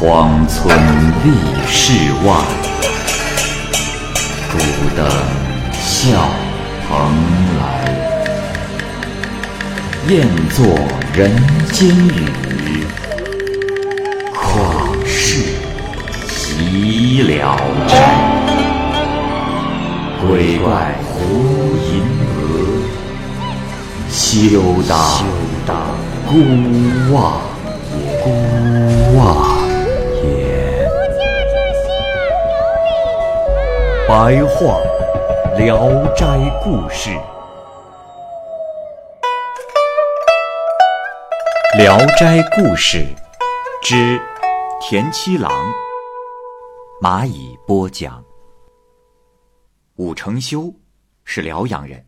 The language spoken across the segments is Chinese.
荒村立世外，孤灯笑蓬莱。雁作人间雨，旷世岂了斋。鬼怪胡银娥，休当孤望。孤望白话《聊斋故事》，《聊斋故事》之田七郎，蚂蚁播讲。武承修是辽阳人，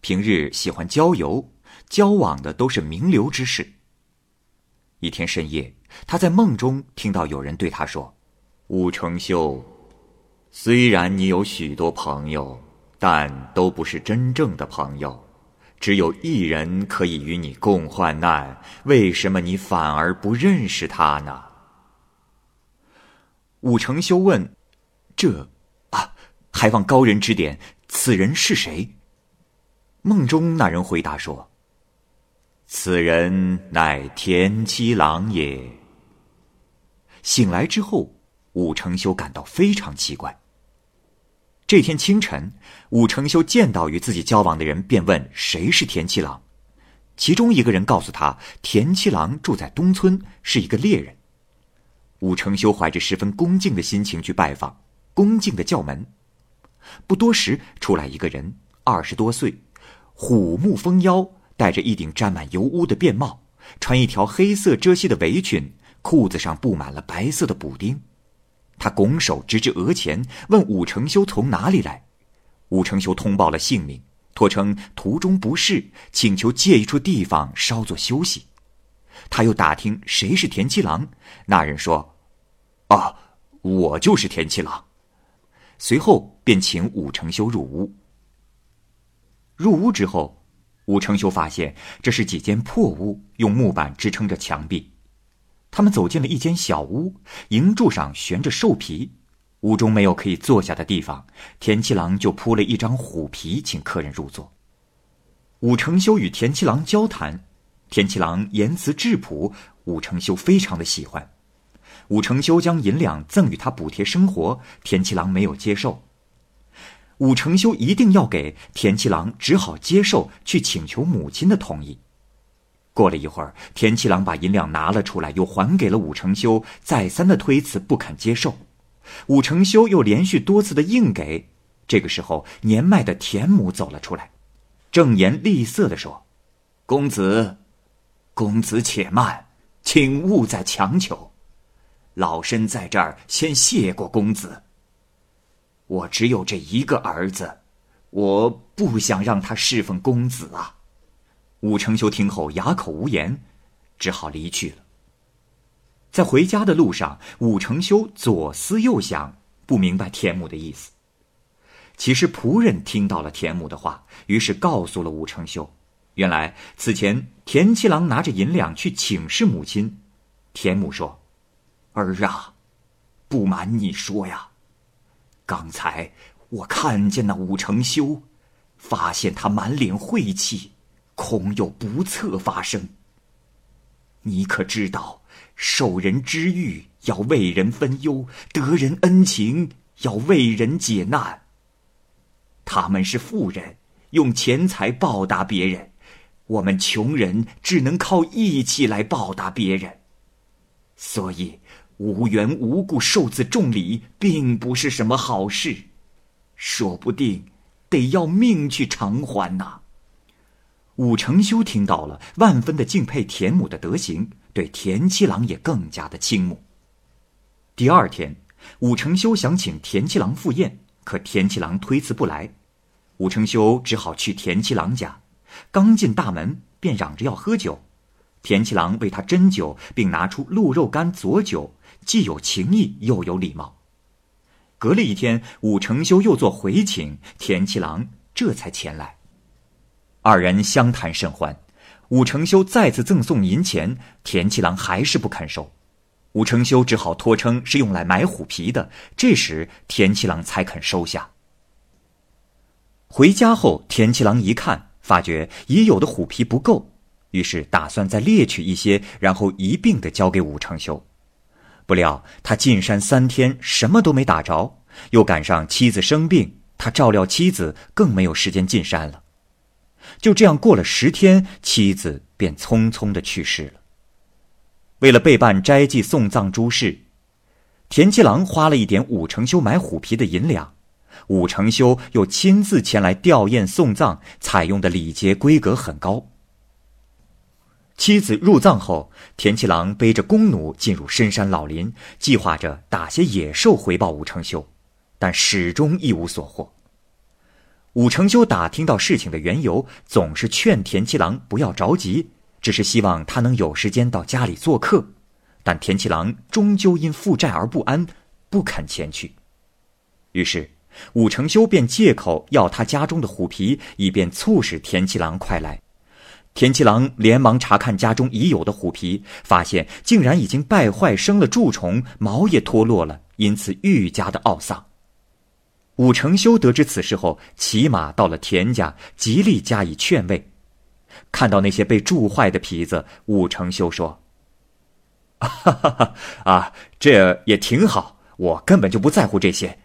平日喜欢郊游，交往的都是名流之士。一天深夜，他在梦中听到有人对他说：“武承修，虽然你有许多朋友，但都不是真正的朋友。只有一人可以与你共患难，为什么你反而不认识他呢？”武承修问：“这？”啊还望高人指点，此人是谁？梦中那人回答说：“此人乃田七郎也。”醒来之后，武承修感到非常奇怪。这天清晨，武承修见到与自己交往的人，便问谁是田七郎。其中一个人告诉他，田七郎住在东村，是一个猎人。武承修怀着十分恭敬的心情去拜访，恭敬的叫门。不多时，出来一个人，二十多岁，虎目丰腰，戴着一顶沾满油污的便帽，穿一条黑色遮膝的围裙，裤子上布满了白色的补丁。他拱手直至额前，问武承修从哪里来。武承修通报了姓名，托称途中不适，请求借一处地方稍作休息。他又打听谁是田七郎，那人说：“啊，我就是田七郎。”随后便请武承修入屋。入屋之后，武承修发现这是几间破屋，用木板支撑着墙壁。他们走进了一间小屋，营柱上悬着兽皮，屋中没有可以坐下的地方，田七郎就铺了一张虎皮，请客人入座。武承修与田七郎交谈，田七郎言辞质朴，武承修非常的喜欢。武承修将银两赠与他补贴生活，田七郎没有接受。武承修一定要给田七郎，只好接受，去请求母亲的同意。过了一会儿，田七郎把银两拿了出来，又还给了武承修，再三的推辞不肯接受。武承修又连续多次的硬给。这个时候，年迈的田母走了出来，正颜厉色的说：“公子，公子且慢，请勿再强求。”老身在这儿先谢过公子。我只有这一个儿子，我不想让他侍奉公子啊！武承修听后哑口无言，只好离去了。在回家的路上，武承修左思右想，不明白田母的意思。其实仆人听到了田母的话，于是告诉了武承修：原来此前田七郎拿着银两去请示母亲，田母说。儿啊，不瞒你说呀，刚才我看见那武承修，发现他满脸晦气，恐有不测发生。你可知道，受人之遇要为人分忧，得人恩情要为人解难。他们是富人，用钱财报答别人；我们穷人只能靠义气来报答别人。所以。无缘无故受此重礼，并不是什么好事，说不定得要命去偿还呐。武承修听到了，万分的敬佩田母的德行，对田七郎也更加的倾慕。第二天，武承修想请田七郎赴宴，可田七郎推辞不来，武承修只好去田七郎家。刚进大门，便嚷着要喝酒，田七郎为他斟酒，并拿出鹿肉干佐酒。既有情义，又有礼貌。隔了一天，武承修又做回请，田七郎这才前来。二人相谈甚欢，武承修再次赠送银钱，田七郎还是不肯收。武承修只好托称是用来买虎皮的。这时田七郎才肯收下。回家后，田七郎一看，发觉已有的虎皮不够，于是打算再猎取一些，然后一并的交给武承修。不料他进山三天，什么都没打着，又赶上妻子生病，他照料妻子，更没有时间进山了。就这样过了十天，妻子便匆匆的去世了。为了备办斋祭送葬诸事，田七郎花了一点武承修买虎皮的银两，武承修又亲自前来吊唁送葬，采用的礼节规格很高。妻子入葬后，田七郎背着弓弩进入深山老林，计划着打些野兽回报武承修，但始终一无所获。武承修打听到事情的缘由，总是劝田七郎不要着急。只是希望他能有时间到家里做客，但田七郎终究因负债而不安，不肯前去。于是，武承修便借口要他家中的虎皮，以便促使田七郎快来。田七郎连忙查看家中已有的虎皮，发现竟然已经败坏，生了蛀虫，毛也脱落了，因此愈加的懊丧。武承修得知此事后，骑马到了田家，极力加以劝慰。看到那些被蛀坏的皮子，武承修说：“哈哈哈，啊，这也挺好，我根本就不在乎这些。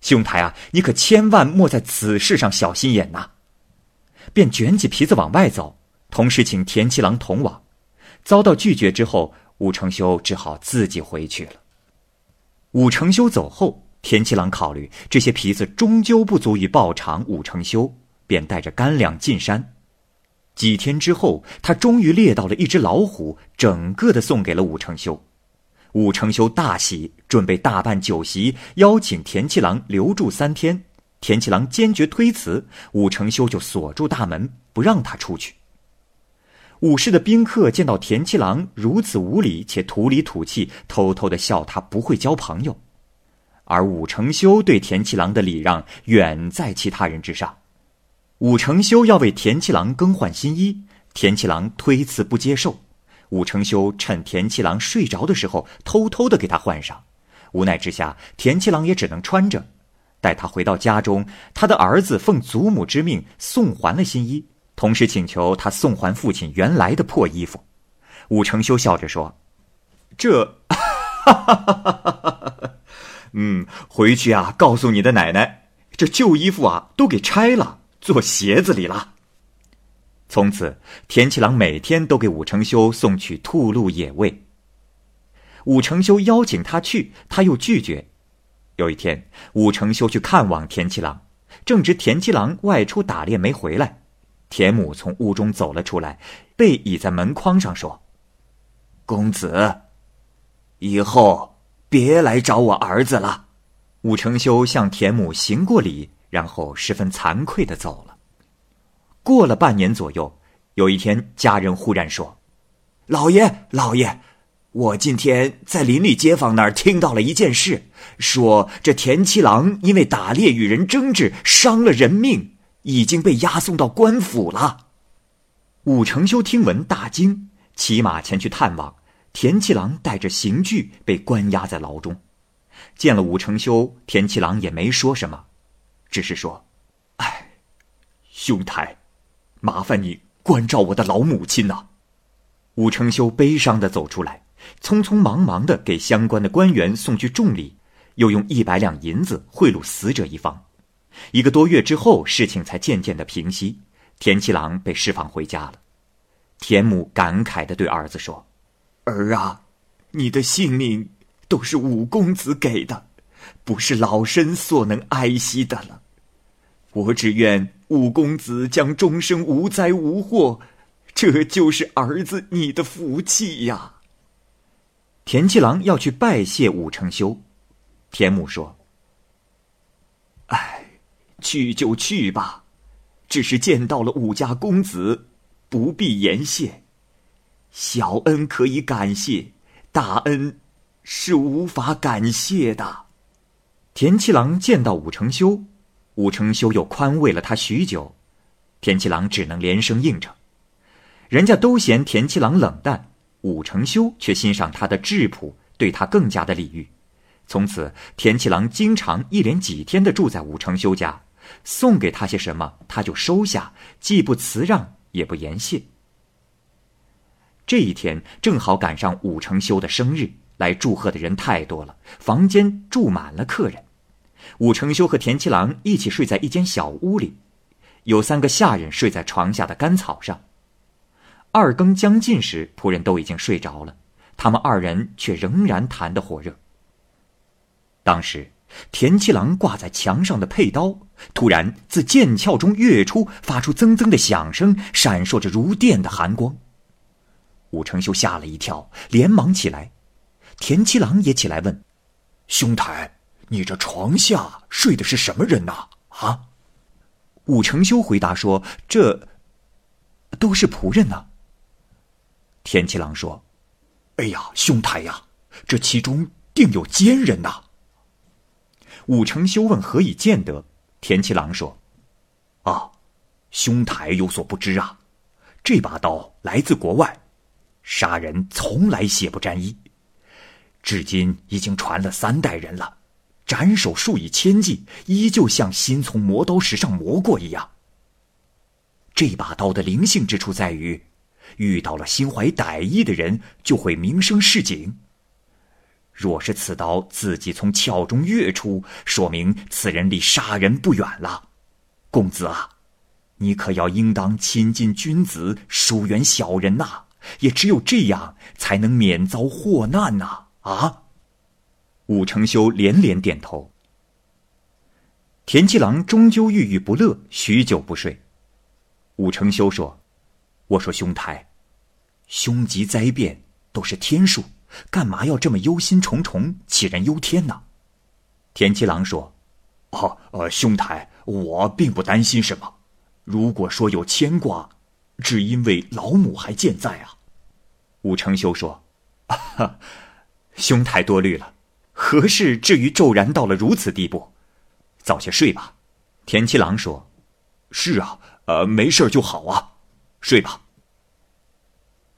兄台啊，你可千万莫在此事上小心眼呐！”便卷起皮子往外走，同时请田七郎同往。遭到拒绝之后，武承修只好自己回去了。武承修走后，田七郎考虑这些皮子终究不足以报偿武承修，便带着干粮进山。几天之后，他终于猎到了一只老虎，整个的送给了武承修。武承修大喜，准备大办酒席，邀请田七郎留住三天。田七郎坚决推辞，武承修就锁住大门，不让他出去。武士的宾客见到田七郎如此无礼且土里土气，偷偷的笑他不会交朋友。而武承修对田七郎的礼让远在其他人之上。武承修要为田七郎更换新衣，田七郎推辞不接受。武承修趁田七郎睡着的时候，偷偷的给他换上。无奈之下，田七郎也只能穿着。待他回到家中，他的儿子奉祖母之命送还了新衣，同时请求他送还父亲原来的破衣服。武承修笑着说：“这，哈哈哈哈哈哈，嗯，回去啊，告诉你的奶奶，这旧衣服啊，都给拆了。”做鞋子里了。从此，田七郎每天都给武承修送去兔鹿野味。武承修邀请他去，他又拒绝。有一天，武承修去看望田七郎，正值田七郎外出打猎没回来，田母从屋中走了出来，背倚在门框上说：“公子，以后别来找我儿子了。”武承修向田母行过礼。然后十分惭愧的走了。过了半年左右，有一天，家人忽然说：“老爷，老爷，我今天在邻里街坊那儿听到了一件事，说这田七郎因为打猎与人争执，伤了人命，已经被押送到官府了。”武承修听闻大惊，骑马前去探望。田七郎带着刑具被关押在牢中。见了武承修，田七郎也没说什么。只是说：“哎，兄台，麻烦你关照我的老母亲呐。”武承修悲伤的走出来，匆匆忙忙的给相关的官员送去重礼，又用一百两银子贿赂死者一方。一个多月之后，事情才渐渐的平息，田七郎被释放回家了。田母感慨的对儿子说：“儿啊，你的性命都是五公子给的。”不是老身所能爱惜的了，我只愿五公子将终生无灾无祸，这就是儿子你的福气呀。田七郎要去拜谢武承修，田母说：“哎，去就去吧，只是见到了武家公子，不必言谢。小恩可以感谢，大恩是无法感谢的。”田七郎见到武承修，武承修又宽慰了他许久，田七郎只能连声应承。人家都嫌田七郎冷淡，武承修却欣赏他的质朴，对他更加的礼遇。从此，田七郎经常一连几天的住在武承修家，送给他些什么，他就收下，既不辞让，也不言谢。这一天正好赶上武承修的生日，来祝贺的人太多了，房间住满了客人。武承修和田七郎一起睡在一间小屋里，有三个下人睡在床下的干草上。二更将近时，仆人都已经睡着了，他们二人却仍然谈得火热。当时，田七郎挂在墙上的佩刀突然自剑鞘中跃出，发出铮铮的响声，闪烁着如电的寒光。武承修吓了一跳，连忙起来。田七郎也起来问：“兄台，你这床下睡的是什么人呐？”啊？武承修回答说：“这都是仆人呢。”田七郎说：“哎呀，兄台呀，这其中定有奸人呐！”武承修问：“何以见得？”田七郎说：“啊，兄台有所不知啊，这把刀来自国外，杀人从来血不沾衣，至今已经传了三代人了，斩首数以千计，依旧像新从磨刀石上磨过一样。这把刀的灵性之处在于。”遇到了心怀歹意的人，就会名声示警。若是此刀自己从鞘中跃出，说明此人离杀人不远了。公子啊，你可要应当亲近君子，疏远小人呐！也只有这样，才能免遭祸难呐！啊！武承修连连点头。田七郎终究郁郁不乐，许久不睡。武承修说。我说兄台，凶吉灾变都是天数，干嘛要这么忧心忡忡、杞人忧天呢？田七郎说：“哦，呃，兄台，我并不担心什么。如果说有牵挂，只因为老母还健在啊。”武承修说：“啊 兄台多虑了，何事至于骤然到了如此地步？早些睡吧。”田七郎说：“是啊，呃，没事就好啊。”睡吧。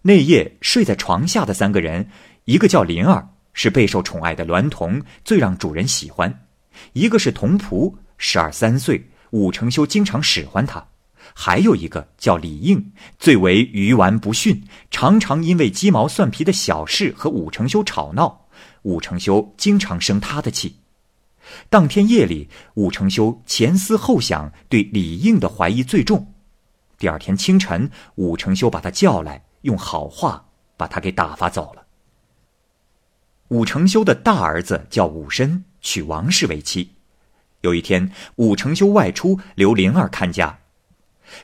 那夜睡在床下的三个人，一个叫林儿，是备受宠爱的娈童，最让主人喜欢；一个是童仆，十二三岁，武承修经常使唤他；还有一个叫李应，最为愚顽不驯，常常因为鸡毛蒜皮的小事和武承修吵闹，武承修经常生他的气。当天夜里，武承修前思后想，对李应的怀疑最重。第二天清晨，武承修把他叫来，用好话把他给打发走了。武承修的大儿子叫武申，娶王氏为妻。有一天，武承修外出，留灵儿看家。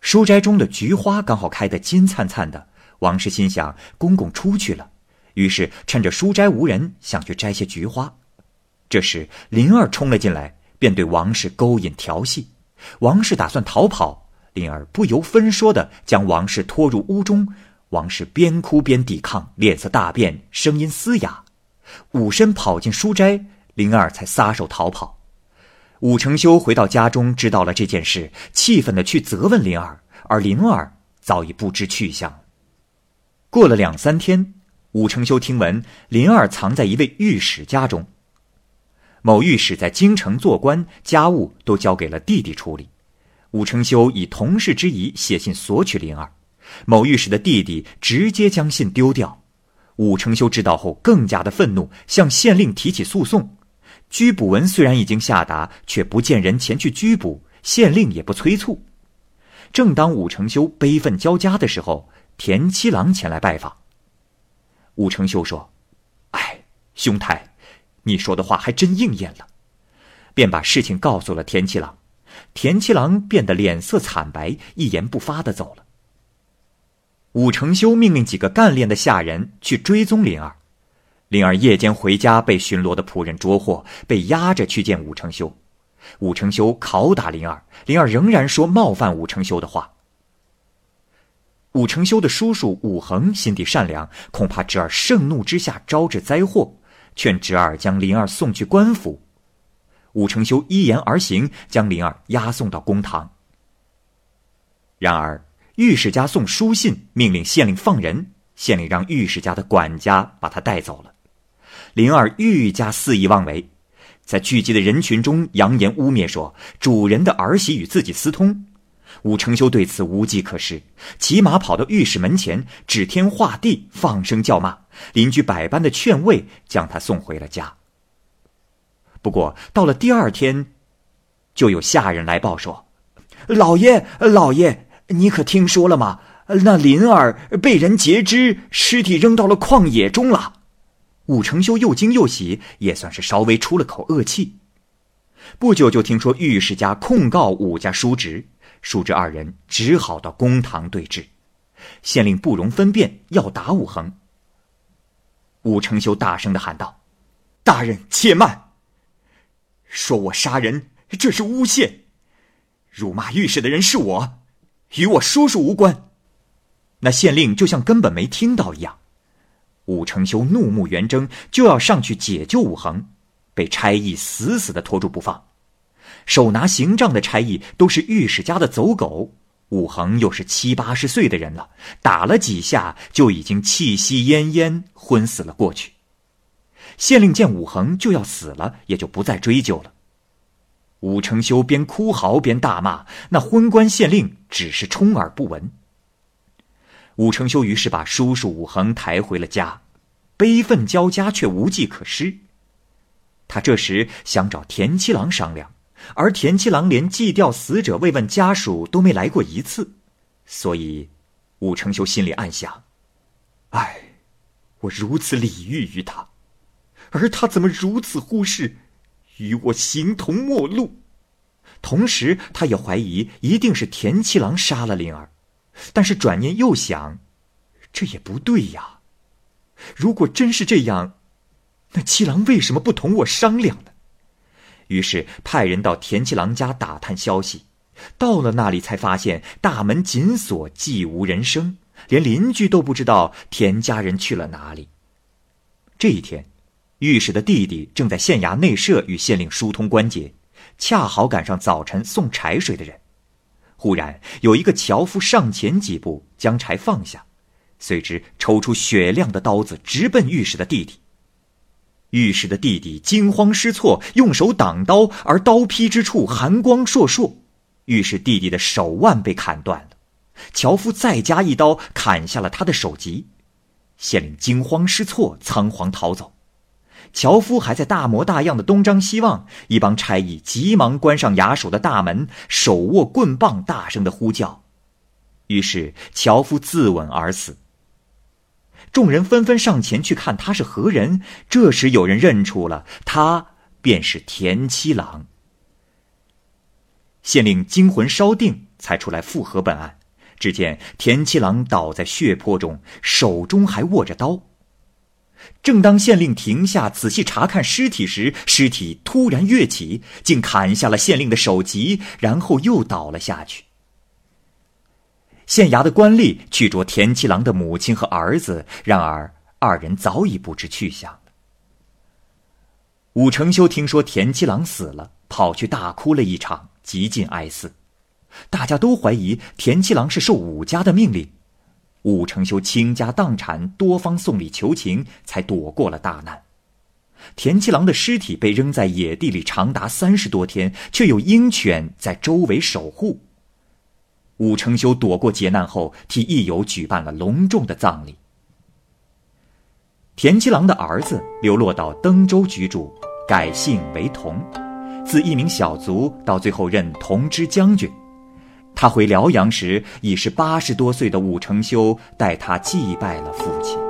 书斋中的菊花刚好开得金灿灿的，王氏心想公公出去了，于是趁着书斋无人，想去摘些菊花。这时，灵儿冲了进来，便对王氏勾引调戏。王氏打算逃跑。灵儿不由分说的将王氏拖入屋中，王氏边哭边抵抗，脸色大变，声音嘶哑。武身跑进书斋，灵儿才撒手逃跑。武承修回到家中，知道了这件事，气愤的去责问灵儿，而灵儿早已不知去向。过了两三天，武承修听闻灵儿藏在一位御史家中。某御史在京城做官，家务都交给了弟弟处理。武承修以同事之谊写信索取灵儿，某御史的弟弟直接将信丢掉。武承修知道后更加的愤怒，向县令提起诉讼。拘捕文虽然已经下达，却不见人前去拘捕，县令也不催促。正当武承修悲愤交加的时候，田七郎前来拜访。武承修说：“哎，兄台，你说的话还真应验了。”便把事情告诉了田七郎。田七郎变得脸色惨白，一言不发的走了。武承修命令几个干练的下人去追踪灵儿。灵儿夜间回家，被巡逻的仆人捉获，被押着去见武承修。武承修拷打灵儿，灵儿仍然说冒犯武承修的话。武承修的叔叔武恒心地善良，恐怕侄儿盛怒之下招致灾祸，劝侄儿将灵儿送去官府。武承修依言而行，将灵儿押送到公堂。然而，御史家送书信，命令县令放人。县令让御史家的管家把他带走了。灵儿愈加肆意妄为，在聚集的人群中扬言污蔑说主人的儿媳与自己私通。武承修对此无计可施，骑马跑到浴室门前，指天画地，放声叫骂。邻居百般的劝慰，将他送回了家。不过到了第二天，就有下人来报说：“老爷，老爷，你可听说了吗？那林儿被人截肢，尸体扔到了旷野中了。”武承修又惊又喜，也算是稍微出了口恶气。不久就听说御史家控告武家叔侄，叔侄二人只好到公堂对质。县令不容分辨，要打武恒。武承修大声的喊道：“大人且慢！说我杀人，这是诬陷；辱骂御史的人是我，与我叔叔无关。”那县令就像根本没听到一样。武承修怒目圆睁，就要上去解救武恒，被差役死死的拖住不放。手拿刑杖的差役都是御史家的走狗，武恒又是七八十岁的人了，打了几下就已经气息奄奄，昏死了过去。县令见武恒就要死了，也就不再追究了。武承修边哭嚎边大骂，那昏官县令只是充耳不闻。武承修于是把叔叔武恒抬回了家，悲愤交加，却无计可施。他这时想找田七郎商量，而田七郎连祭吊死者慰问家属都没来过一次，所以武承修心里暗想：“唉，我如此礼遇于他，而他怎么如此忽视，与我形同陌路？”同时，他也怀疑一定是田七郎杀了灵儿。但是转念又想，这也不对呀。如果真是这样，那七郎为什么不同我商量呢？于是派人到田七郎家打探消息。到了那里，才发现大门紧锁，寂无人声，连邻居都不知道田家人去了哪里。这一天，御史的弟弟正在县衙内设与县令疏通关节，恰好赶上早晨送柴水的人。忽然有一个樵夫上前几步，将柴放下，随之抽出雪亮的刀子，直奔御史的弟弟。御史的弟弟惊慌失措，用手挡刀，而刀劈之处寒光烁烁，御史弟弟的手腕被砍断了。樵夫再加一刀，砍下了他的首级。县令惊慌失措，仓皇逃走。樵夫还在大模大样的东张西望，一帮差役急忙关上衙署的大门，手握棍棒，大声的呼叫。于是樵夫自刎而死。众人纷纷上前去看他是何人。这时有人认出了他，便是田七郎。县令惊魂稍定，才出来复核本案。只见田七郎倒在血泊中，手中还握着刀。正当县令停下仔细查看尸体时，尸体突然跃起，竟砍下了县令的首级，然后又倒了下去。县衙的官吏去捉田七郎的母亲和儿子，然而二人早已不知去向了。武承修听说田七郎死了，跑去大哭了一场，极尽哀思。大家都怀疑田七郎是受武家的命令。武承修倾家荡产，多方送礼求情，才躲过了大难。田七郎的尸体被扔在野地里长达三十多天，却有鹰犬在周围守护。武承修躲过劫难后，替义友举办了隆重的葬礼。田七郎的儿子流落到登州居住，改姓为同，自一名小卒到最后任同知将军。他回辽阳时，已是八十多岁的武承修带他祭拜了父亲。